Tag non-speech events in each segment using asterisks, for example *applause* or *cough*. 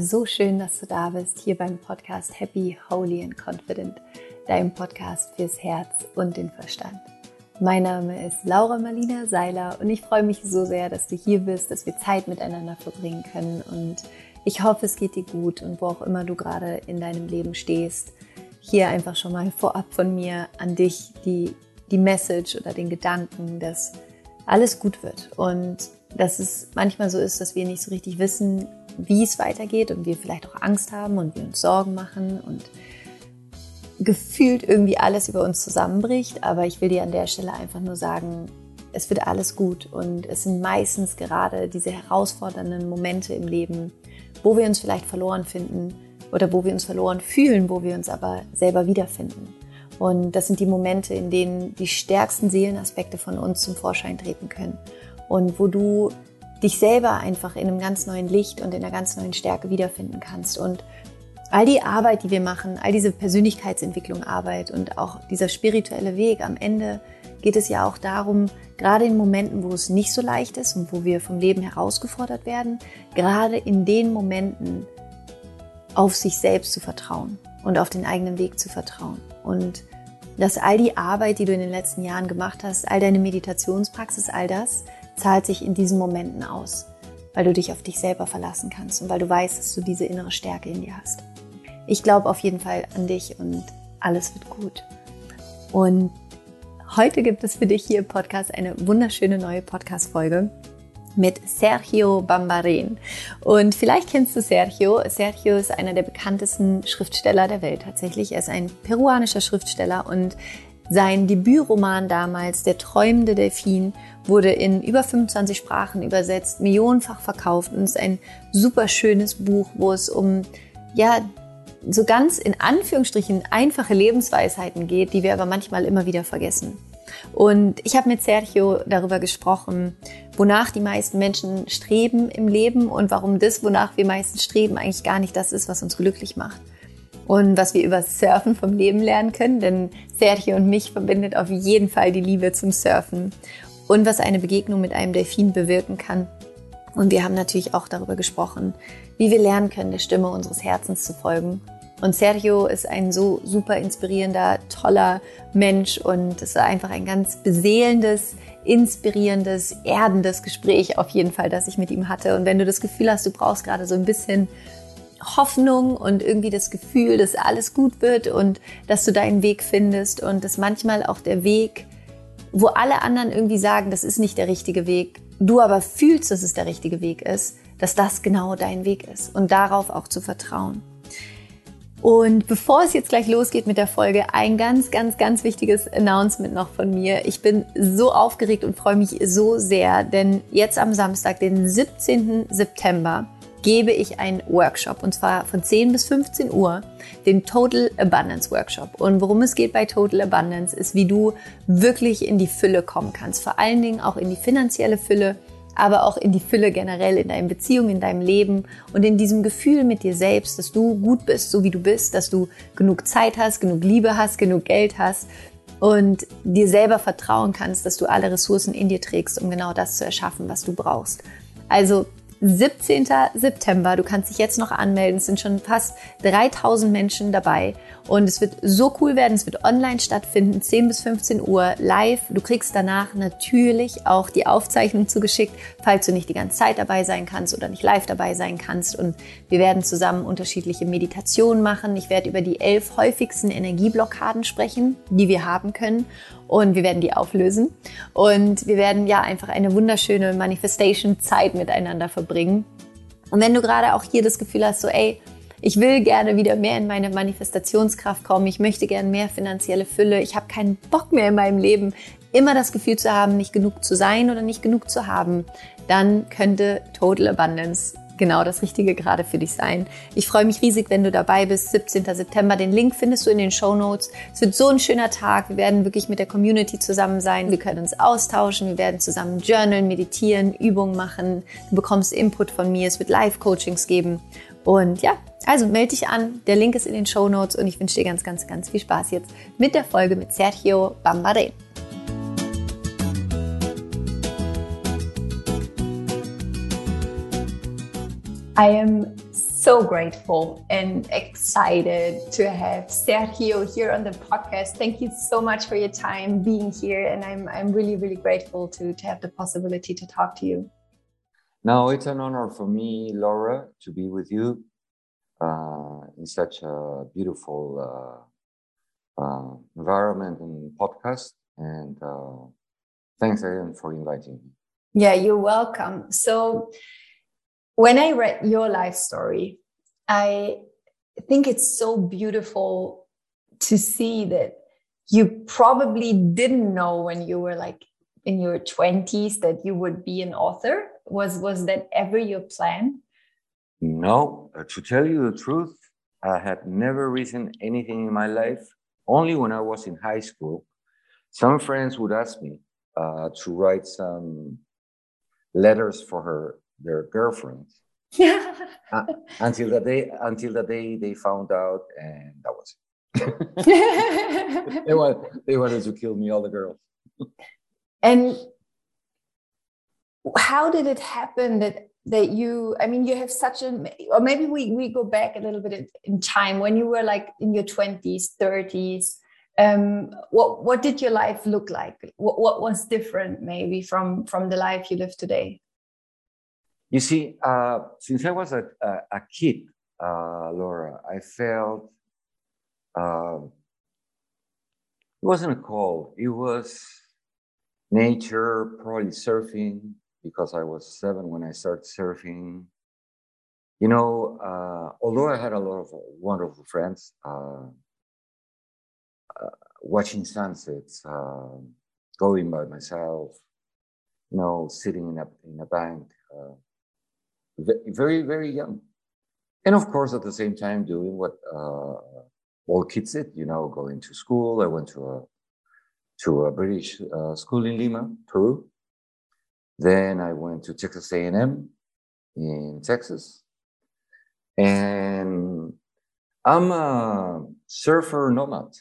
so schön, dass du da bist, hier beim Podcast Happy, Holy and Confident, deinem Podcast fürs Herz und den Verstand. Mein Name ist Laura Marlina Seiler und ich freue mich so sehr, dass du hier bist, dass wir Zeit miteinander verbringen können und ich hoffe, es geht dir gut und wo auch immer du gerade in deinem Leben stehst, hier einfach schon mal vorab von mir an dich die, die Message oder den Gedanken, dass alles gut wird und dass es manchmal so ist, dass wir nicht so richtig wissen, wie es weitergeht und wir vielleicht auch Angst haben und wir uns Sorgen machen und gefühlt irgendwie alles über uns zusammenbricht. Aber ich will dir an der Stelle einfach nur sagen, es wird alles gut und es sind meistens gerade diese herausfordernden Momente im Leben, wo wir uns vielleicht verloren finden oder wo wir uns verloren fühlen, wo wir uns aber selber wiederfinden. Und das sind die Momente, in denen die stärksten Seelenaspekte von uns zum Vorschein treten können und wo du dich selber einfach in einem ganz neuen Licht und in einer ganz neuen Stärke wiederfinden kannst. Und all die Arbeit, die wir machen, all diese Persönlichkeitsentwicklung Arbeit und auch dieser spirituelle Weg, am Ende geht es ja auch darum, gerade in Momenten, wo es nicht so leicht ist und wo wir vom Leben herausgefordert werden, gerade in den Momenten auf sich selbst zu vertrauen und auf den eigenen Weg zu vertrauen. Und dass all die Arbeit, die du in den letzten Jahren gemacht hast, all deine Meditationspraxis, all das, zahlt sich in diesen Momenten aus, weil du dich auf dich selber verlassen kannst und weil du weißt, dass du diese innere Stärke in dir hast. Ich glaube auf jeden Fall an dich und alles wird gut. Und heute gibt es für dich hier im Podcast eine wunderschöne neue Podcast-Folge mit Sergio Bambaren. Und vielleicht kennst du Sergio. Sergio ist einer der bekanntesten Schriftsteller der Welt tatsächlich. Er ist ein peruanischer Schriftsteller und sein Debütroman damals, Der träumende Delfin, wurde in über 25 Sprachen übersetzt, millionenfach verkauft und ist ein super schönes Buch, wo es um, ja, so ganz in Anführungsstrichen einfache Lebensweisheiten geht, die wir aber manchmal immer wieder vergessen. Und ich habe mit Sergio darüber gesprochen, wonach die meisten Menschen streben im Leben und warum das, wonach wir meistens streben, eigentlich gar nicht das ist, was uns glücklich macht und was wir über Surfen vom Leben lernen können, denn Sergio und mich verbindet auf jeden Fall die Liebe zum Surfen und was eine Begegnung mit einem Delfin bewirken kann. Und wir haben natürlich auch darüber gesprochen, wie wir lernen können, der Stimme unseres Herzens zu folgen. Und Sergio ist ein so super inspirierender, toller Mensch und es war einfach ein ganz beseelendes, inspirierendes, erdendes Gespräch auf jeden Fall, das ich mit ihm hatte. Und wenn du das Gefühl hast, du brauchst gerade so ein bisschen Hoffnung und irgendwie das Gefühl, dass alles gut wird und dass du deinen Weg findest und dass manchmal auch der Weg, wo alle anderen irgendwie sagen, das ist nicht der richtige Weg, du aber fühlst, dass es der richtige Weg ist, dass das genau dein Weg ist und darauf auch zu vertrauen. Und bevor es jetzt gleich losgeht mit der Folge, ein ganz, ganz, ganz wichtiges Announcement noch von mir. Ich bin so aufgeregt und freue mich so sehr, denn jetzt am Samstag, den 17. September, gebe ich einen Workshop und zwar von 10 bis 15 Uhr, den Total Abundance Workshop. Und worum es geht bei Total Abundance ist, wie du wirklich in die Fülle kommen kannst. Vor allen Dingen auch in die finanzielle Fülle, aber auch in die Fülle generell in deinen Beziehungen, in deinem Leben und in diesem Gefühl mit dir selbst, dass du gut bist, so wie du bist, dass du genug Zeit hast, genug Liebe hast, genug Geld hast und dir selber vertrauen kannst, dass du alle Ressourcen in dir trägst, um genau das zu erschaffen, was du brauchst. Also 17. September. Du kannst dich jetzt noch anmelden. Es sind schon fast 3000 Menschen dabei. Und es wird so cool werden. Es wird online stattfinden, 10 bis 15 Uhr live. Du kriegst danach natürlich auch die Aufzeichnung zugeschickt, falls du nicht die ganze Zeit dabei sein kannst oder nicht live dabei sein kannst. Und wir werden zusammen unterschiedliche Meditationen machen. Ich werde über die elf häufigsten Energieblockaden sprechen, die wir haben können und wir werden die auflösen. Und wir werden ja einfach eine wunderschöne Manifestation-Zeit miteinander verbringen. Und wenn du gerade auch hier das Gefühl hast, so, ey, ich will gerne wieder mehr in meine Manifestationskraft kommen, ich möchte gerne mehr finanzielle Fülle, ich habe keinen Bock mehr in meinem Leben, immer das Gefühl zu haben, nicht genug zu sein oder nicht genug zu haben, dann könnte Total Abundance genau das Richtige gerade für dich sein. Ich freue mich riesig, wenn du dabei bist. 17. September. Den Link findest du in den Show Notes. Es wird so ein schöner Tag. Wir werden wirklich mit der Community zusammen sein. Wir können uns austauschen. Wir werden zusammen journalen, meditieren, Übungen machen. Du bekommst Input von mir. Es wird Live-Coachings geben. Und ja, also melde dich an. Der Link ist in den Show Notes und ich wünsche dir ganz, ganz, ganz viel Spaß jetzt mit der Folge mit Sergio Bambare. I am so grateful and excited to have Sergio here on the podcast. Thank you so much for your time being here. And I'm, I'm really, really grateful to, to have the possibility to talk to you. No, it's an honor for me, Laura, to be with you uh, in such a beautiful uh, uh, environment and podcast. And uh, thanks again for inviting me. Yeah, you're welcome. So, when I read your life story, I think it's so beautiful to see that you probably didn't know when you were like in your 20s that you would be an author was was that ever your plan? No uh, to tell you the truth i had never written anything in my life only when i was in high school. Some friends would ask me uh, to write some letters for her their girlfriends. *laughs* Uh, until the day until the day they found out and that was it. *laughs* *laughs* They, wanted, they wanted to kill me all the girls. And how did it happen that that you i mean you have such a or maybe we we go back a little bit in time when you were like in your 20s 30s um, what what did your life look like? What, what was different maybe from from the life you live today? You see uh, since i was a, a, a kid uh, laura i felt uh, it wasn't a call it was nature probably surfing because i was seven when i started surfing you know uh, although i had a lot of wonderful friends uh, uh, watching sunsets, uh, going by myself, you know, sitting in a in a bank, uh, very very young, and of course at the same time doing what uh, all kids did, you know, going to school. I went to a to a British uh, school in Lima, Peru. Then I went to Texas A&M in Texas, and I'm a surfer nomad.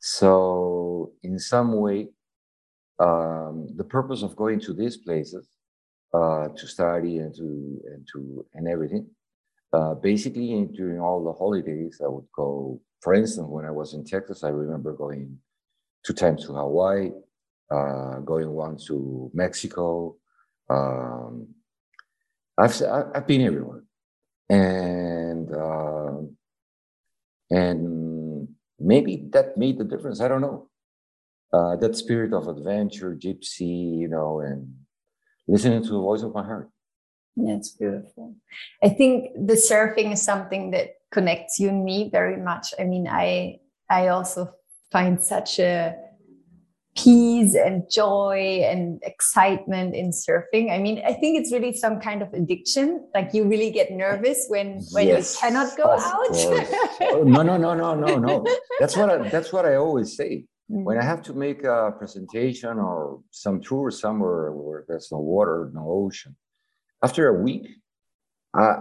So, in some way, um, the purpose of going to these places uh, to study and to and to and everything, uh, basically during all the holidays, I would go. For instance, when I was in Texas, I remember going two times to Hawaii, going once to Mexico. Um, I've I've been everywhere, and uh, and maybe that made the difference. I don't know. Uh, that spirit of adventure, gypsy, you know, and listening to the voice of my heart. That's beautiful. I think the surfing is something that connects you and me very much. I mean, I I also find such a peace and joy and excitement in surfing. I mean, I think it's really some kind of addiction. Like you really get nervous when when yes, you cannot go out. *laughs* oh, no, no, no, no, no, no. That's what I, that's what I always say. Mm-hmm. When I have to make a presentation or some tour somewhere where there's no water, no ocean, after a week, uh,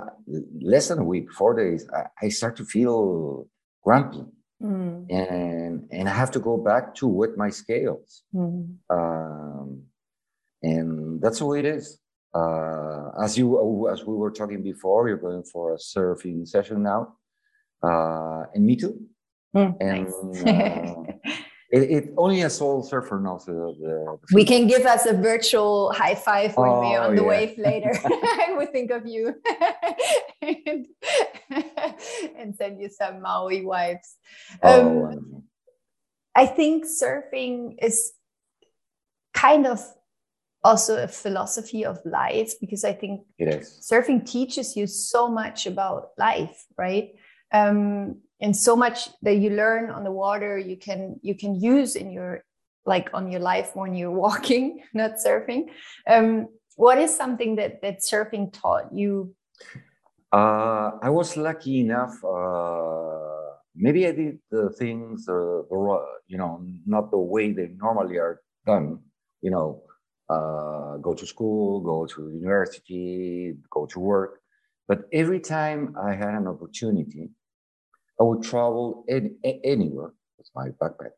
less than a week, four days, I, I start to feel grumpy Mm. And and I have to go back to wet my scales. Mm. Um, and that's the way it is. Uh, as you as we were talking before, you're going for a surfing session now, uh, and me too. Mm, and nice. uh, It, it, only a soul surfer knows the, the, We can give us a virtual high five when oh, we're on the yeah. wave later. *laughs* I would think of you *laughs* and, *laughs* and, send you some Maui vibes. Oh, um, I think surfing is kind of also a philosophy of life because I think surfing teaches you so much about life, right? Um, and so much that you learn on the water you can you can use in your like on your life when you're *laughs* walking not surfing um, what is something that that surfing taught you uh, i was lucky enough uh, maybe i did the things uh, the, you know not the way they normally are done you know uh, go to school go to university go to work but every time i had an opportunity I would travel any, anywhere with my backpack.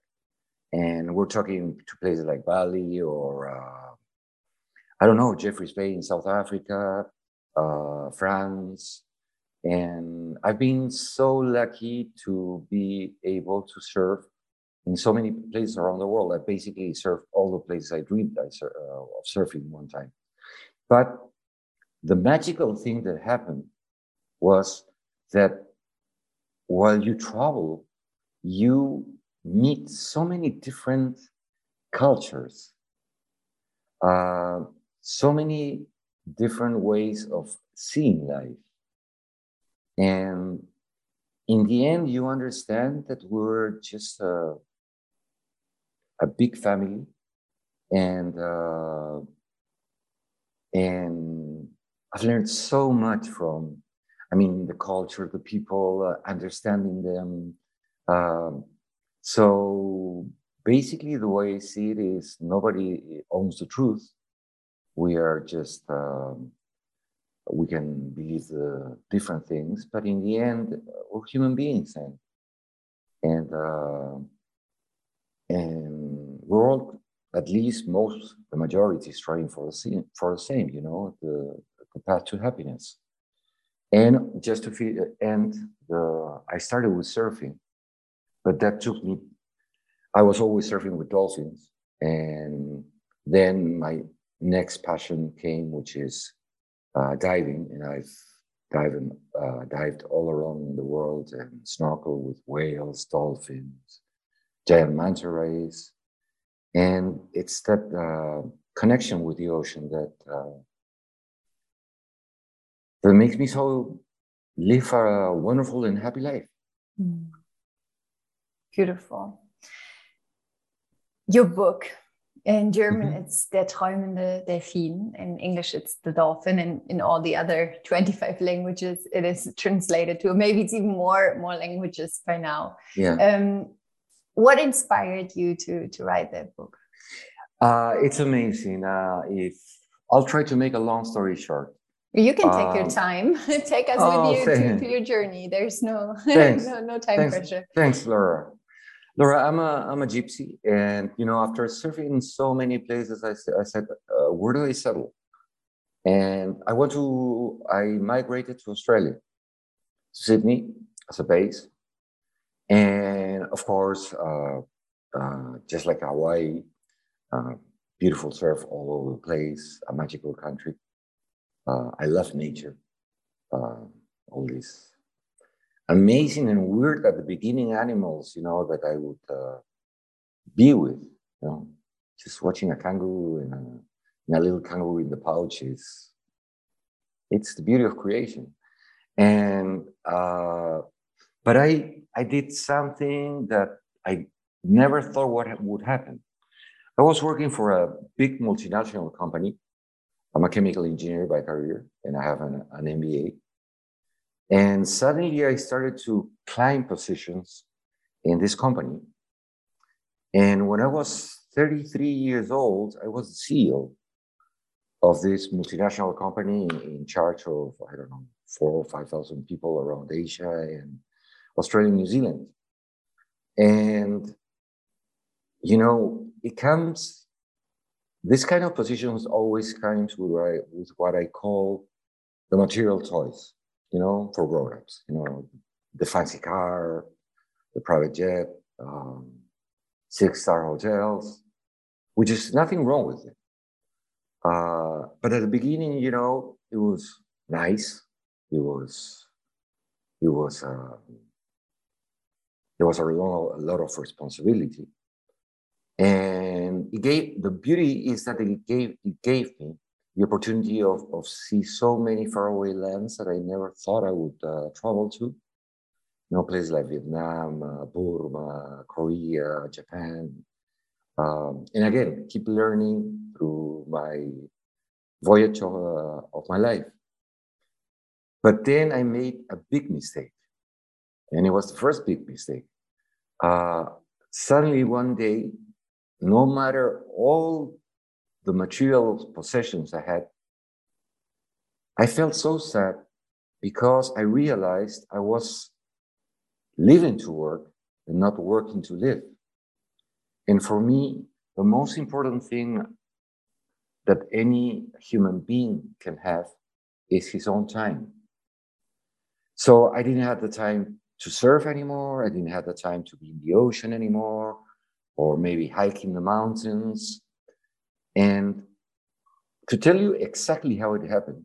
And we're talking to places like Bali or, uh, I don't know, Jeffreys Bay in South Africa, uh, France, And I've been so lucky to be able to surf in so many places around the world. I basically surfed all the places I dreamed uh, of surfing one time. But the magical thing that happened was that while you travel, you meet so many different cultures, uh, so many different ways of seeing life. And in the end, you understand that we're just a, a big family and uh, and I've learned so much from, I mean, the culture, the people, uh, understanding them. Um, so basically, the way I see it is nobody owns the truth. We are just, um, we can believe the different things, but in the end, we're human beings, and and uh, and we're all at least most the majority is striving for the same for the same you know the, the path to happiness. And just to feel and the i started with surfing but that took me i was always surfing with dolphins and then my next passion came which is uh, diving and i've dived, uh, dived all around the world and snorkel with whales dolphins giant manta rays and it's that uh, connection with the ocean that uh, that makes me so live a wonderful and happy life. Mm. Beautiful. Your book in German mm-hmm. it's Der träumende Delfin. In English it's The Dolphin, and in all the other *laughs* 25 languages it is translated to. Maybe it's even more more languages by now. Yeah. Um, what inspired you to to write that book? Uh, it's amazing. Uh, if I'll try to make a long story short. You can take um, your time. *laughs* take us oh, with you to, to, your journey. There's no *laughs* no, no time thanks, pressure. Thanks, Laura. Laura, I'm a I'm a gypsy, and you know, after surfing in so many places, I, I said, uh, where do I settle? And I went to I migrated to Australia, Sydney as a base, and of course, uh, uh, just like Hawaii, uh, beautiful surf all over the place, a magical country. Uh, I love nature. Uh, all these amazing and weird at the beginning animals, you know, that I would uh, be with. You know, just watching a kangaroo and a, and a little kangaroo in the pouch is it's the beauty of creation. And uh, but I I did something that I never thought what would happen. I was working for a big multinational company. I'm a chemical engineer by career, and I have an, an MBA. And suddenly I started to climb positions in this company. And when I was 33 years old, I was the CEO of this multinational company in charge of, I don't know, four or 5,000 people around Asia and Australia and New Zealand. And, you know, it comes, this kind of positions always comes with what I, with what I call the material toys, you know, for grown-ups, you know, the fancy car, the private jet, um, six-star hotels, which is nothing wrong with it. Uh, but at the beginning, you know, it was nice. It was, it was, uh, there was a lot, a lot of responsibility. And it gave the beauty is that it gave it gave me the opportunity of, of see so many faraway lands that I never thought I would uh, travel to. You know, places like Vietnam, uh, Burma, Korea, Japan. Um, and again, keep learning through my voyage of, uh, of my life. But then I made a big mistake. And it was the first big mistake. Uh, suddenly, one day, no matter all the material possessions I had, I felt so sad because I realized I was living to work and not working to live. And for me, the most important thing that any human being can have is his own time. So I didn't have the time to surf anymore. I didn't have the time to be in the ocean anymore, or maybe hiking the mountains. And to tell you exactly how it happened,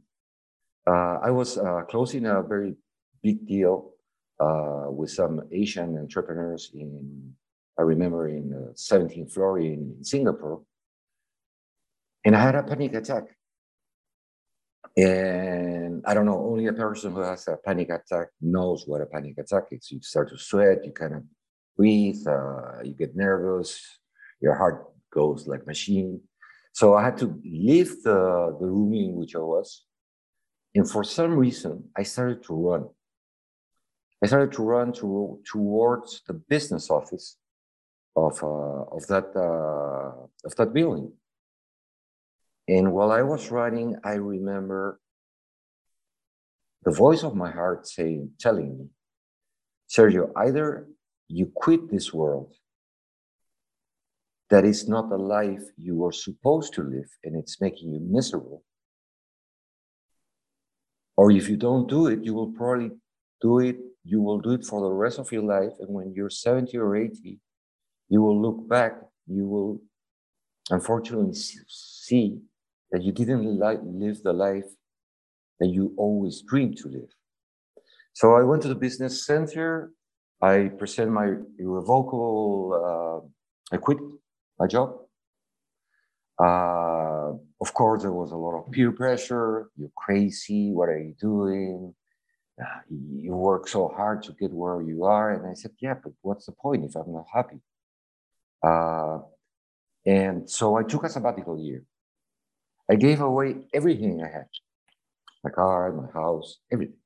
uh, I was uh, closing a very big deal uh, with some Asian entrepreneurs in, I remember in the 17th floor in Singapore. And I had a panic attack. And I don't know, only a person who has a panic attack knows what a panic attack is. You start to sweat, you kind of breathe, uh, you get nervous, your heart goes like machine. So I had to leave the, the room in which I was. And for some reason, I started to run. I started to run to, towards the business office of, uh, of, that, uh, of that building. And while I was running, I remember the voice of my heart saying, telling me, Sergio, either you quit this world that is not the life you are supposed to live and it's making you miserable. Or if you don't do it, you will probably do it, you will do it for the rest of your life. And when you're 70 or 80, you will look back, you will unfortunately see that you didn't li- live the life that you always dreamed to live. So I went to the business center. I present my irrevocable, uh, I quit my job. Uh, of course, there was a lot of peer pressure. You're crazy. What are you doing? Uh, you work so hard to get where you are. And I said, yeah, but what's the point if I'm not happy? Uh, and so I took a sabbatical year. I gave away everything I had my car, my house, everything.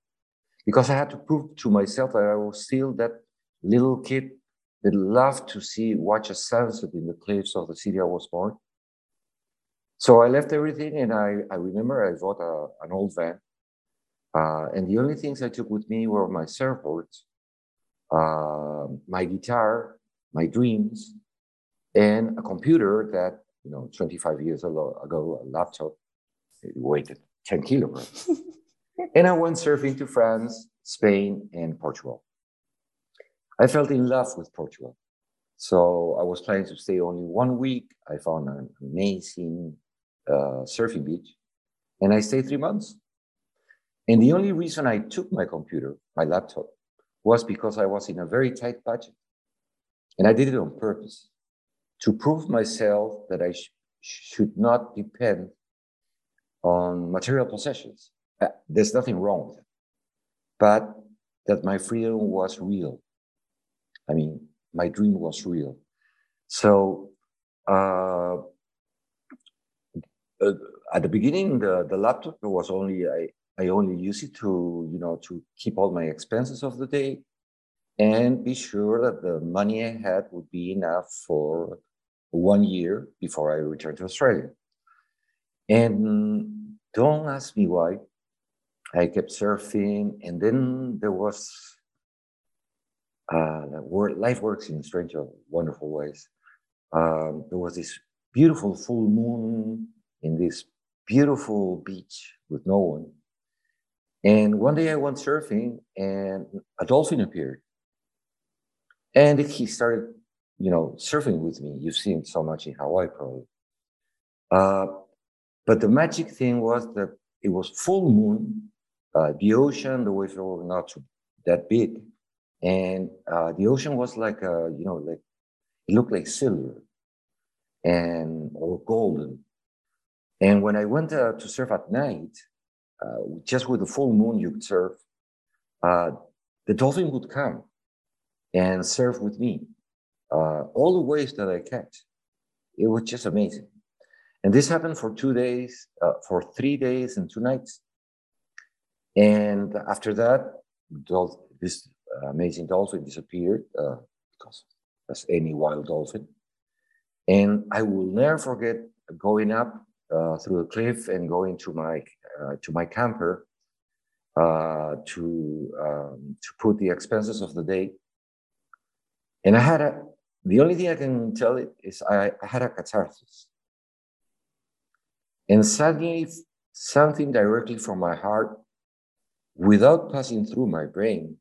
Because I had to prove to myself that I was still that little kid that loved to see, watch a sunset in the cliffs of the city I was born. So I left everything and I, I remember I bought a, an old van. Uh, and the only things I took with me were my surfboards, uh, my guitar, my dreams, and a computer that you know, 25 years ago, a laptop it weighed 10 kilograms. *laughs* and I went surfing to France, Spain, and Portugal. I felt in love with Portugal. So I was planning to stay only one week. I found an amazing uh, surfing beach and I stayed three months. And the only reason I took my computer, my laptop, was because I was in a very tight budget. And I did it on purpose to prove myself that I sh- should not depend on material possessions. Uh, there's nothing wrong with it, but that my freedom was real. I mean, my dream was real. So, uh, uh, at the beginning, the, the laptop was only I, I only use it to you know to keep all my expenses of the day and be sure that the money I had would be enough for one year before I returned to Australia. And don't ask me why. I kept surfing, and then there was uh, life works in strange, wonderful ways. Um, there was this beautiful full moon in this beautiful beach with no one. And one day I went surfing, and a dolphin appeared, and he started you know, surfing with me. You've seen so much in Hawaii, probably. Uh, but the magic thing was that it was full moon. Uh, the ocean, the waves were not that big, and uh, the ocean was like a, you know, like it looked like silver, and or golden. And when I went uh, to surf at night, uh, just with the full moon, you could surf. Uh, the dolphin would come and surf with me uh, all the waves that I catch. It was just amazing. And this happened for two days, uh, for three days and two nights. And after that, this amazing dolphin disappeared uh, because as any wild dolphin. And I will never forget going up uh, through the cliff and going to my uh, to my camper uh, to um, to put the expenses of the day. And I had a the only thing I can tell it is I, I had a catharsis. And suddenly, something directly from my heart without passing through my brain,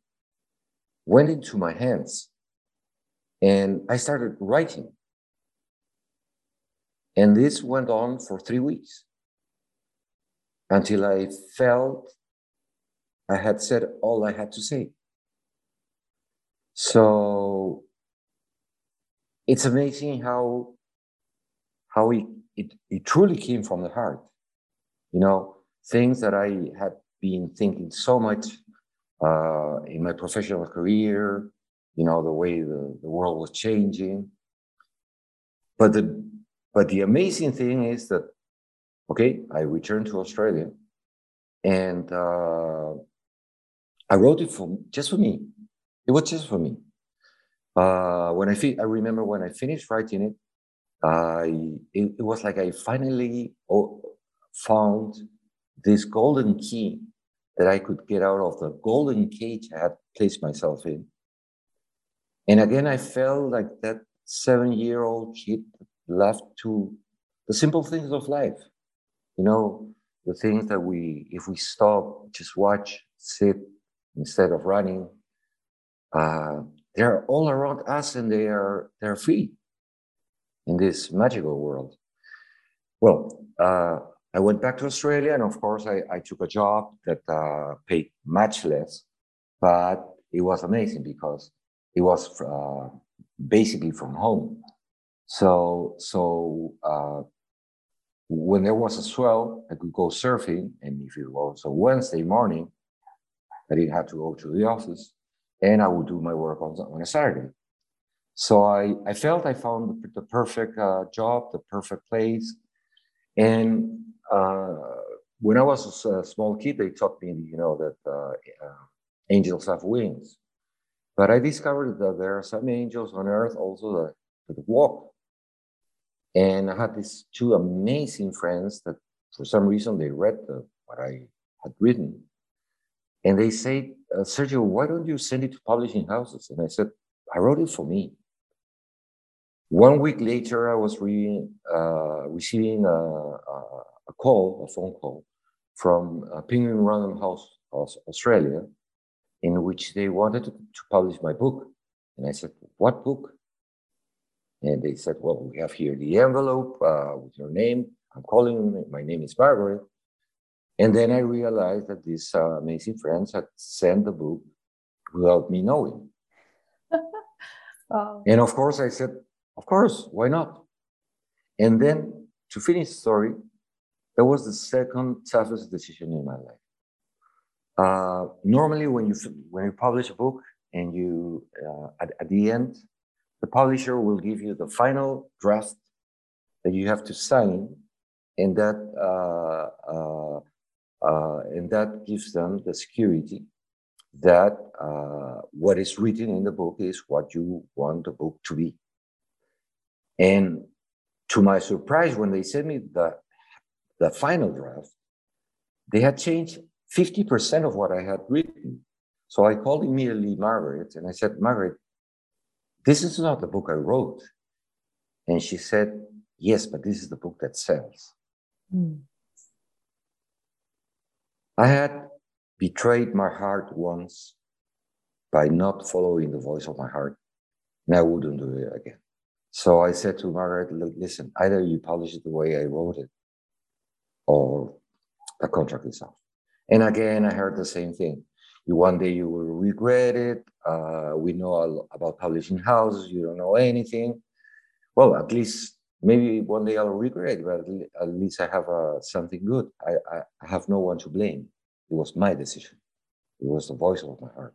went into my hands and I started writing. And this went on for three weeks until I felt I had said all I had to say. So it's amazing how how it, it, it truly came from the heart. You know, things that I had been thinking so much uh, in my professional career, you know, the way the, the world was changing. But the but the amazing thing is that, okay, I returned to Australia and uh, I wrote it for just for me. It was just for me. Uh, when I fi- I remember when I finished writing it, I it, it was like I finally found this golden key that I could get out of the golden cage I had placed myself in. And again, I felt like that seven year old kid left to the simple things of life. You know, the things that we, if we stop, just watch, sit instead of running, uh, they're all around us and they are they're free in this magical world. Well, uh, I went back to Australia, and of course, I, I took a job that uh, paid much less, but it was amazing because it was uh, basically from home. So, so uh, when there was a swell, I could go surfing, and if it was a Wednesday morning, I didn't have to go to the office, and I would do my work on, on a Saturday. So I, I felt I found the, the perfect uh, job, the perfect place, and when I was a small kid, they taught me, you know, that uh, uh, angels have wings. But I discovered that there are some angels on earth also that, that walk. And I had these two amazing friends that, for some reason, they read the, what I had written. And they say, uh, Sergio, why don't you send it to publishing houses? And I said, I wrote it for me. One week later, I was reading, uh, receiving a, a, a call, a phone call from uh, Penguin Random House, Australia, in which they wanted to, to, publish my book. And I said, What book? And they said, Well, we have here the envelope uh, with your name. I'm calling, my name is Margaret. And then I realized that these uh, amazing friends had sent the book without me knowing. *laughs* And of course, I said, Of course, why not? And then to finish the story, that was the second toughest decision in my life. Uh, normally, when you when you publish a book and you uh, at, at the end, the publisher will give you the final draft that you have to sign, and that uh, uh, uh and that gives them the security that uh, what is written in the book is what you want the book to be. And to my surprise, when they sent me the the final draft, they had changed 50% of what I had written. So I called immediately Margaret and I said, Margaret, this is not the book I wrote. And she said, Yes, but this is the book that sells. Mm. I had betrayed my heart once by not following the voice of my heart, and I wouldn't do it again. So I said to Margaret, Look, listen, either you publish it the way I wrote it, or the contract is off. And again, I heard the same thing. You, one day you will regret it. Uh, we know about publishing houses. You don't know anything. Well, at least maybe one day I'll regret, but at least I have uh, something good. I, I, I have no one to blame. It was my decision. It was the voice of my heart.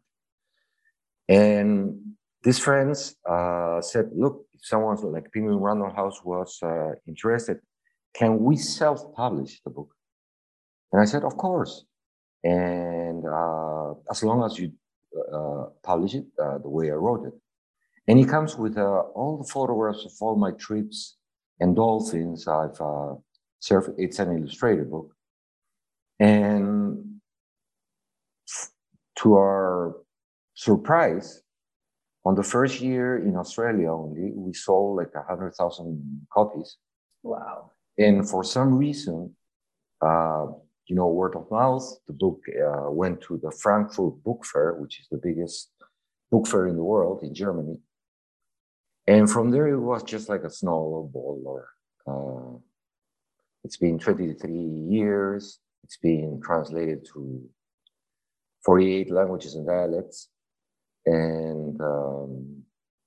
And these friends uh, said, look, if someone like Penguin Random House was uh, interested, can we self-publish the book? And I said, of course. And uh, as long as you uh, publish it uh, the way I wrote it. And it comes with uh, all the photographs of all my trips and dolphins I've surfed. It's an illustrated book. And to our surprise, on the first year in Australia only, we sold like 100,000 copies. Wow. And for some reason, uh, you know, word of mouth. The book uh, went to the Frankfurt Book Fair, which is the biggest book fair in the world in Germany. And from there, it was just like a snowball. Or uh, it's been 23 years. It's been translated to 48 languages and dialects. And um,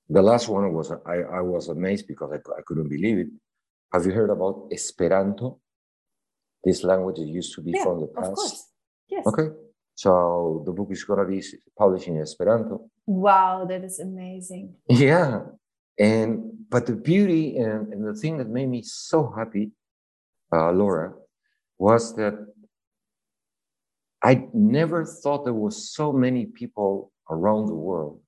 the last one was I, I was amazed because I, I couldn't believe it. Have you heard about Esperanto? This language used to be yeah, from the past. Of course. Yes. Okay. So the book is gonna be published in Esperanto. Wow, that is amazing. Yeah. And but the beauty and, and the thing that made me so happy, uh, Laura, was that I never thought there was so many people around the world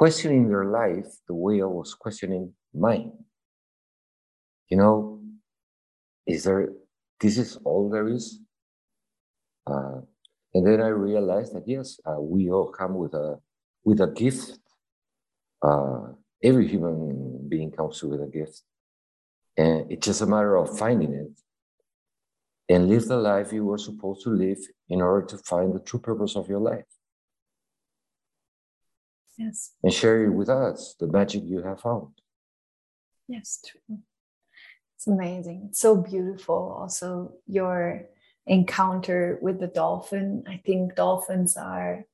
questioning their life the way I was questioning mine. You know, is there, this is all there is? Uh, and then I realized that yes, uh, we all come with a, with a gift. Uh, every human being comes with a gift. And it's just a matter of finding it and live the life you were supposed to live in order to find the true purpose of your life. Yes. And share it with us, the magic you have found. Yes, true. It's amazing. It's so beautiful. Also, your encounter with the dolphin. I think dolphins are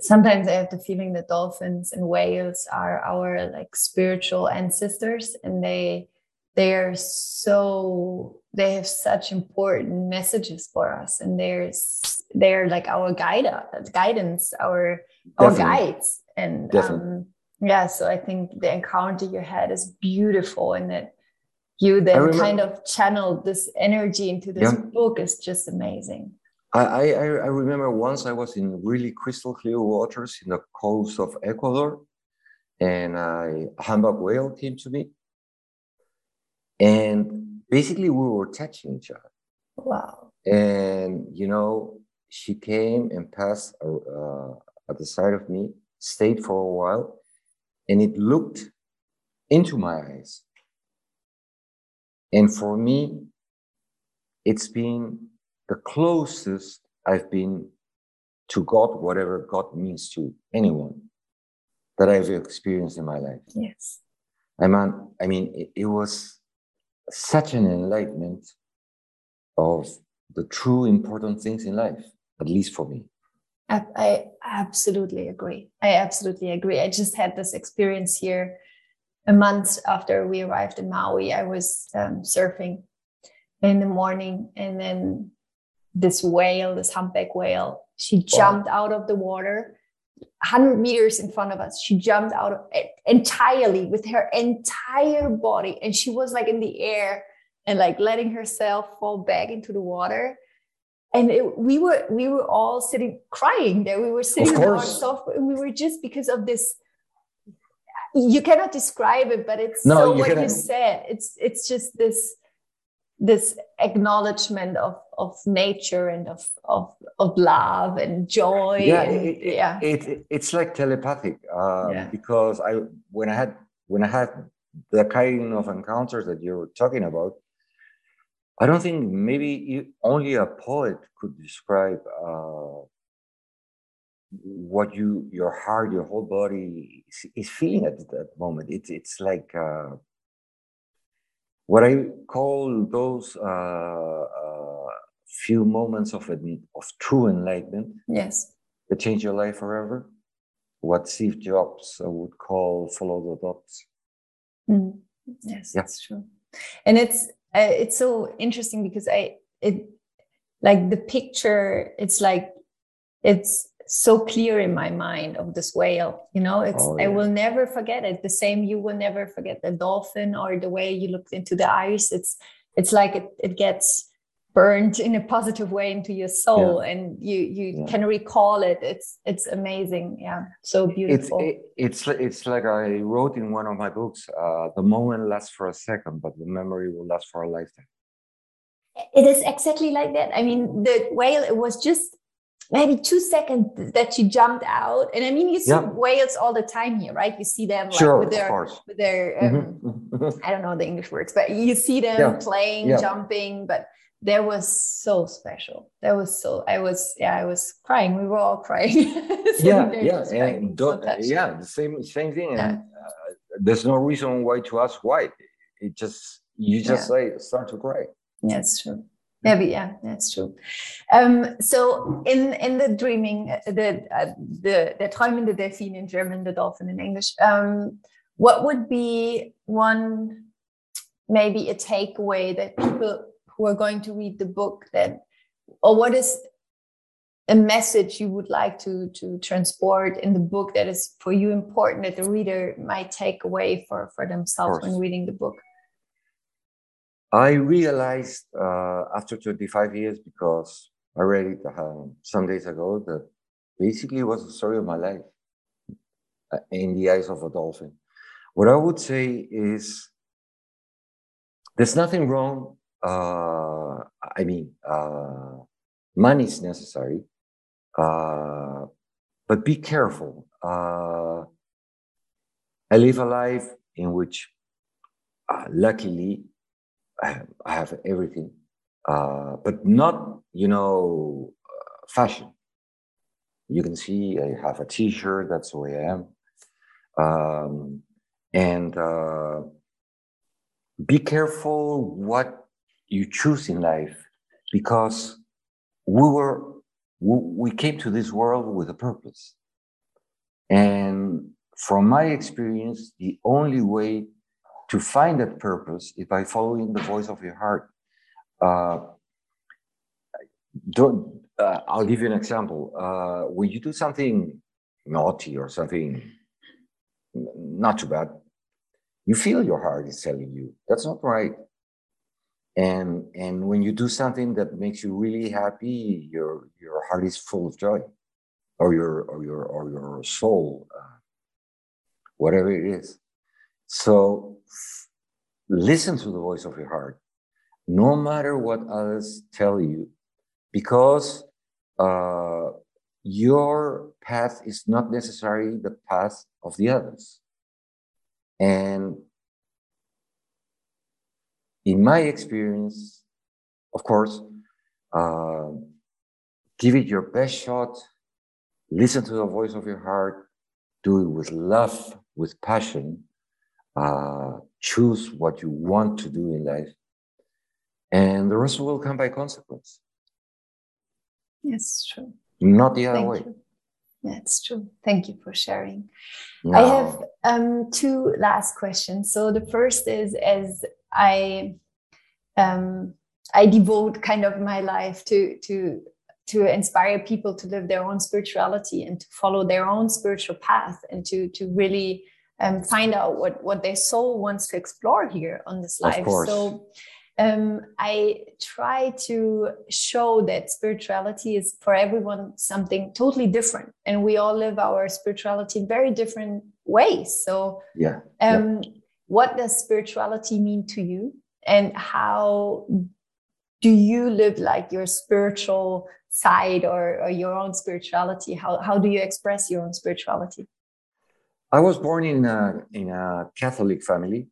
sometimes I have the feeling that dolphins and whales are our like spiritual ancestors and they they are so they have such important messages for us and there's they're like our guide guidance our our guides and um, yeah so i think the encounter you had is beautiful and that you then remember, kind of channeled this energy into this yeah. book is just amazing I, I, I remember once I was in really crystal clear waters in the coast of Ecuador, and a humpback whale came to me, and basically we were touching each other. Wow! And you know, she came and passed uh, at the side of me, stayed for a while, and it looked into my eyes. And for me, it's been the closest I've been to God, whatever God means to anyone that I've experienced in my life. Yes. I mean, I mean, it, it was such an enlightenment of the true important things in life, at least for me. I, I absolutely agree. I absolutely agree. I just had this experience here a month after we arrived in Maui. I was um, surfing in the morning, and then this whale, this humpback whale, she jumped wow. out of the water 100 meters in front of us. She jumped out of it entirely with her entire body. And she was like in the air and like letting herself fall back into the water. And it, we were we were all sitting crying there. We were sitting on our sofa. And we were just because of this. You cannot describe it, but it's no, so you what cannot. you said. It's it's just this this acknowledgement of of nature and of of of love and joy yeah, and, it, yeah. It, it, it's like telepathic uh, yeah. because i when i had when i had the kind of encounters that you're talking about i don't think maybe only a poet could describe uh, what you your heart your whole body is, is feeling at that moment it's it's like uh, what I call those uh, uh, few moments of of true enlightenment. Yes. That change your life forever. What Steve Jobs would call follow the dots. Mm. Yes, yeah. that's true. And it's uh, it's so interesting because I it like the picture. It's like it's so clear in my mind of this whale you know it's oh, yeah. i will never forget it the same you will never forget the dolphin or the way you looked into the eyes it's it's like it, it gets burned in a positive way into your soul yeah. and you you yeah. can recall it it's it's amazing yeah so beautiful it's it, it's it's like i wrote in one of my books uh, the moment lasts for a second but the memory will last for a lifetime it is exactly like that i mean the whale it was just maybe two seconds that she jumped out. And I mean, you see yeah. whales all the time here, right? You see them like, sure, with their, with their um, mm-hmm. I don't know the English words, but you see them playing, jumping. But that was so special. That was so. I was yeah, I was crying. We were all crying. *laughs* yeah, yeah, and so yeah, the same same thing. Yeah. And uh, there's no reason why to ask why. It just you just yeah. say start to cry. Yeah, it's true. Yeah, yeah, that's true. Um, so in in the dreaming, uh, the uh, the the träumende Delphin in German, the dolphin in English. Um, what would be one maybe a takeaway that people who are going to read the book that or what is a message you would like to to transport in the book that is for you important that the reader might take away for for themselves when reading the book? I realized uh, after 25 years because i read it uh, some days ago that basically it was the story of my life uh, in the eyes of a dolphin. What i would say is there's nothing wrong. Uh, I mean, uh, money is necessary, uh, but be careful. Uh, I live a life in which, uh, luckily, I have, I have everything, uh, but not, you know, fashion. You can see I have a T-shirt. That's the way I am, um, and be careful what you choose in life because we were we came to this world with a purpose. And from my experience the only way to find that purpose is by following the voice of your heart. Uh, don't uh, i'll give you an example. Uh, when you do something naughty or something not too bad you feel your heart is telling you that's not right and and when you do something that makes you really happy your your heart is full of joy or your or your or your soul uh, whatever it is. So listen to the voice of your heart no matter what others tell you because uh, your path is not necessarily the path of the others. And in my experience, of course, uh, give it your best shot, listen to the voice of your heart, do it with love, with passion, uh, choose what you want to do in life, and the rest will come by consequence. Yes, true. Not the other Thank way. You. That's true. Thank you for sharing. No. I have um, two last questions. So the first is as I um, I devote kind of my life to to to inspire people to live their own spirituality and to follow their own spiritual path and to to really um, find out what what their soul wants to explore here on this life. So um, I try to show that spirituality is for everyone something totally different, and we all live our spirituality in very different ways. So, yeah. Um, yeah. What does spirituality mean to you, and how do you live like your spiritual side or, or your own spirituality? How how do you express your own spirituality? I was born in a, in a Catholic family,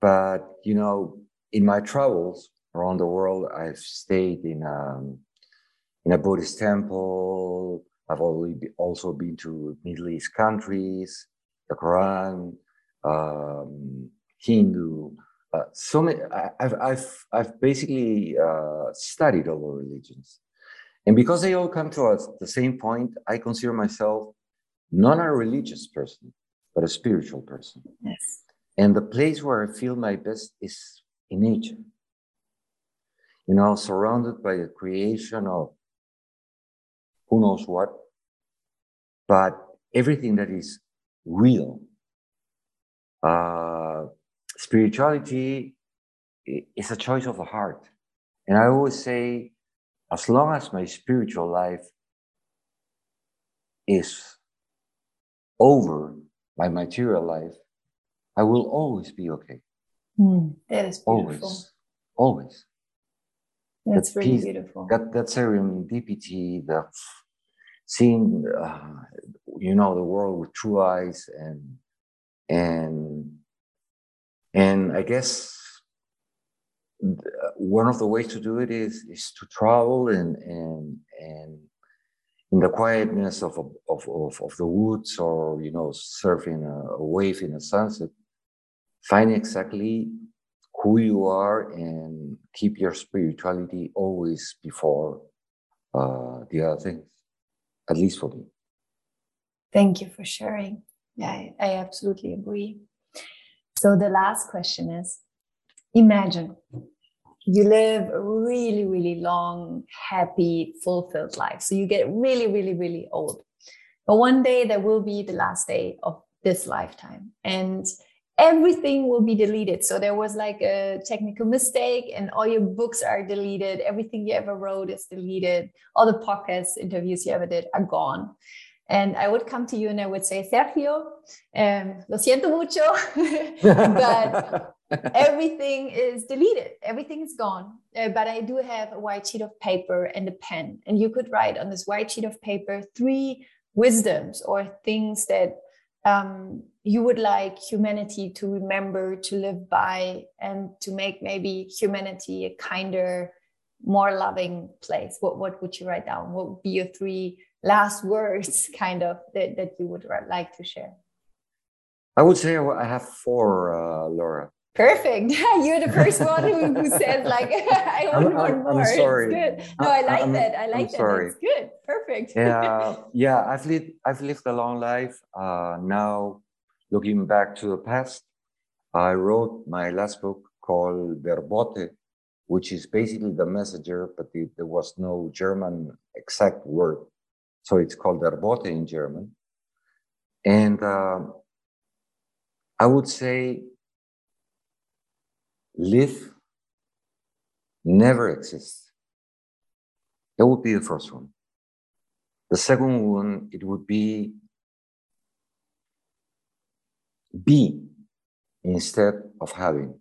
but you know in my travels around the world, I've stayed in um, in a Buddhist temple. I've also been to Middle East countries, the Quran, um, Hindu. Uh, so many, I, have I've I've basically uh, studied all the religions, and because they all come to us the same point, I consider myself not a religious person, but a spiritual person. Yes. And the place where I feel my best is in nature. You know, surrounded by the creation of who knows what, but everything that is real. Uh, spirituality is a choice of the heart. And I always say, as long as my spiritual life is over my material life, I will always be okay. Mm, that is beautiful. Always, always. That's that really peace, beautiful. That that serendipity, that seeing, uh, you know, the world with true eyes, and and and I guess one of the ways to do it is is to travel and and and in the quietness of of of, of the woods or you know surfing a, a wave in a sunset find exactly who you are and keep your spirituality always before uh, the other things at least for me thank you for sharing yeah I, I absolutely agree so the last question is imagine you live a really, really long, happy, fulfilled life. So you get really, really, really old. But one day there will be the last day of this lifetime and everything will be deleted. So there was like a technical mistake and all your books are deleted. Everything you ever wrote is deleted. All the podcast interviews you ever did are gone. And I would come to you and I would say, Sergio, um, lo siento mucho, *laughs* but *laughs* everything is deleted everything is gone uh, but i do have a white sheet of paper and a pen and you could write on this white sheet of paper three wisdoms or things that um, you would like humanity to remember to live by and to make maybe humanity a kinder more loving place? What, what would you write down? What would be your three last words *laughs* kind of that, that you would like to share? I would say i have four uh, laura Perfect. *laughs* You're the first one who, who says like *laughs* I want one more. I'm sorry. It's good. No, I like I'm, that. I like I'm that. Sorry. That's good. Perfect. Yeah, *laughs* yeah. I've lived I've lived a long life. Uh, now, looking back to the past, I wrote my last book called Der Bote, which is basically the messenger, but it, there was no German exact word, so it's called Der Bote in German. And uh, I would say live never exists. That would be the first one. The second one, it would be be instead of having.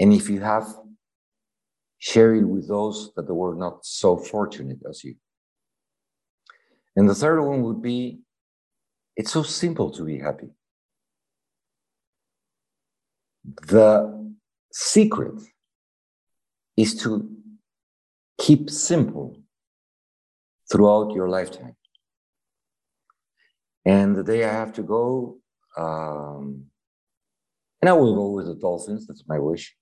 And if you have, share it with those that were not so fortunate as you. And the third one would be it's so simple to be happy. The secret is to keep simple throughout your lifetime. And the day I have to go, um, and I will go with the dolphins, that's my wish,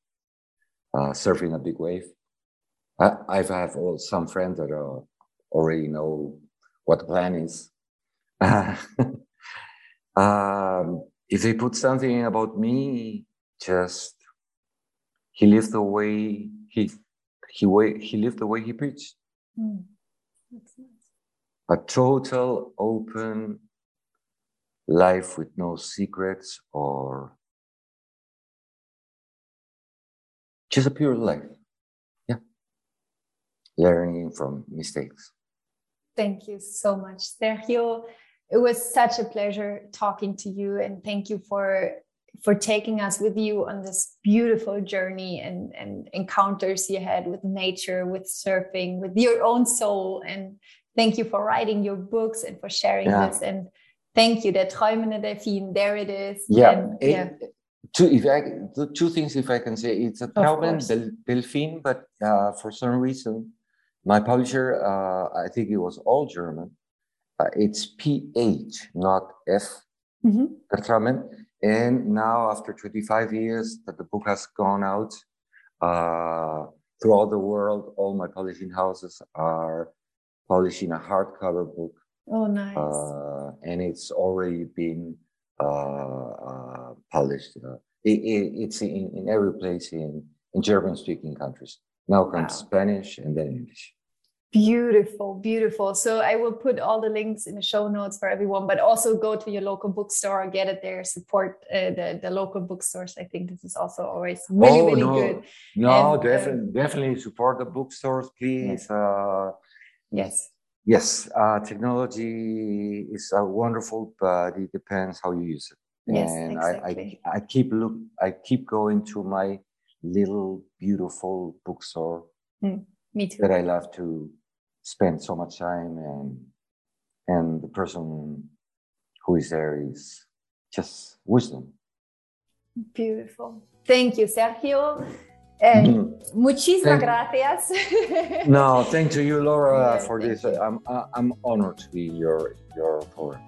uh, surfing a big wave. I, I've have some friends that uh, already know what the plan is. *laughs* um, if they put something about me, just he lived the way he he way he lived the way he preached. Mm. Nice. A total open life with no secrets or just a pure life. Yeah. Learning from mistakes. Thank you so much, Sergio. It was such a pleasure talking to you, and thank you for for taking us with you on this beautiful journey and, and encounters you had with nature, with surfing, with your own soul. And thank you for writing your books and for sharing yeah. this. And thank you, the träumende Delphin. There it is. Yeah. And, it, yeah. Two, if I, two things, if I can say, it's a träumende Delphin, but uh, for some reason, my publisher, uh, I think it was all German. Uh, it's PH, not F. Mm-hmm. And now, after 25 years that the book has gone out uh, throughout the world, all my publishing houses are publishing a hardcover book. Oh, nice. Uh, and it's already been uh, uh published. Uh, it, it, it's in, in every place in, in German speaking countries. Now comes wow. Spanish and then English. Beautiful, beautiful. So I will put all the links in the show notes for everyone, but also go to your local bookstore, get it there, support uh, the the local bookstores. I think this is also always really, oh, really no. good. No, and, definitely, uh, definitely support the bookstores, please. Yes. Uh, yes. Yes, uh, technology is uh, wonderful, but it depends how you use it. Yes, and exactly. I, I, I keep look, I keep going to my little beautiful bookstore. Mm, me too. That I love to spend so much time and and the person who is there is just wisdom beautiful thank you sergio Eh, mm. Muchísimas gracias. *laughs* no, thank you, Laura, yeah, for this. You. I'm I'm honored to be your your program.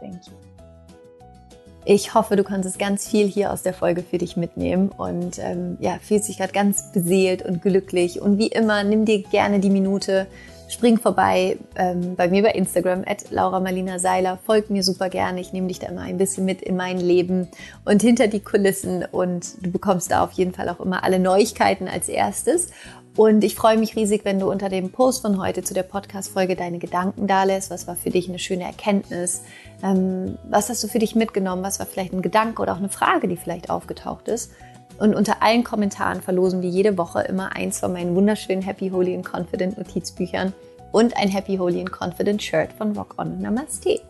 Thank you. Ich hoffe, du konntest ganz viel hier aus der Folge für dich mitnehmen und ähm, ja, fühlst dich gerade ganz beseelt und glücklich. Und wie immer, nimm dir gerne die Minute, spring vorbei ähm, bei mir bei Instagram, at Laura Marlina Seiler. Folg mir super gerne. Ich nehme dich da immer ein bisschen mit in mein Leben und hinter die Kulissen. Und du bekommst da auf jeden Fall auch immer alle Neuigkeiten als erstes. Und ich freue mich riesig, wenn du unter dem Post von heute zu der Podcast-Folge deine Gedanken da lässt. Was war für dich eine schöne Erkenntnis? Ähm, was hast du für dich mitgenommen? Was war vielleicht ein Gedanke oder auch eine Frage, die vielleicht aufgetaucht ist? Und unter allen Kommentaren verlosen wir jede Woche immer eins von meinen wunderschönen Happy, Holy and Confident Notizbüchern und ein Happy, Holy and Confident Shirt von Rock On Namaste.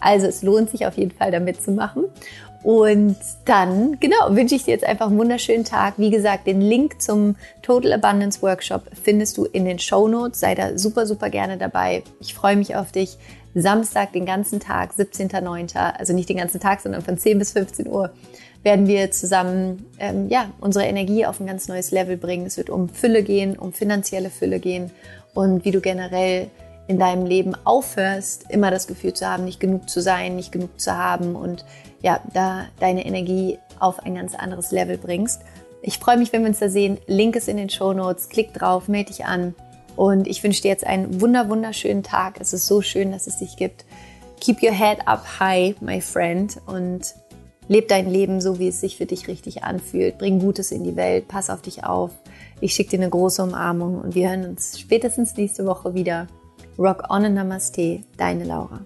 Also es lohnt sich auf jeden Fall da mitzumachen. Und dann, genau, wünsche ich dir jetzt einfach einen wunderschönen Tag. Wie gesagt, den Link zum Total Abundance Workshop findest du in den Show Notes. Sei da super, super gerne dabei. Ich freue mich auf dich. Samstag, den ganzen Tag, 17.09., also nicht den ganzen Tag, sondern von 10 bis 15 Uhr werden wir zusammen ähm, ja, unsere Energie auf ein ganz neues Level bringen. Es wird um Fülle gehen, um finanzielle Fülle gehen und wie du generell in deinem Leben aufhörst, immer das Gefühl zu haben, nicht genug zu sein, nicht genug zu haben und ja, da deine Energie auf ein ganz anderes Level bringst. Ich freue mich, wenn wir uns da sehen. Link ist in den Show Notes. Klick drauf, melde dich an. Und ich wünsche dir jetzt einen wunder, wunderschönen Tag. Es ist so schön, dass es dich gibt. Keep your head up high, my friend. Und Leb dein Leben so, wie es sich für dich richtig anfühlt. Bring Gutes in die Welt. Pass auf dich auf. Ich schicke dir eine große Umarmung und wir hören uns spätestens nächste Woche wieder. Rock on and Namaste, deine Laura.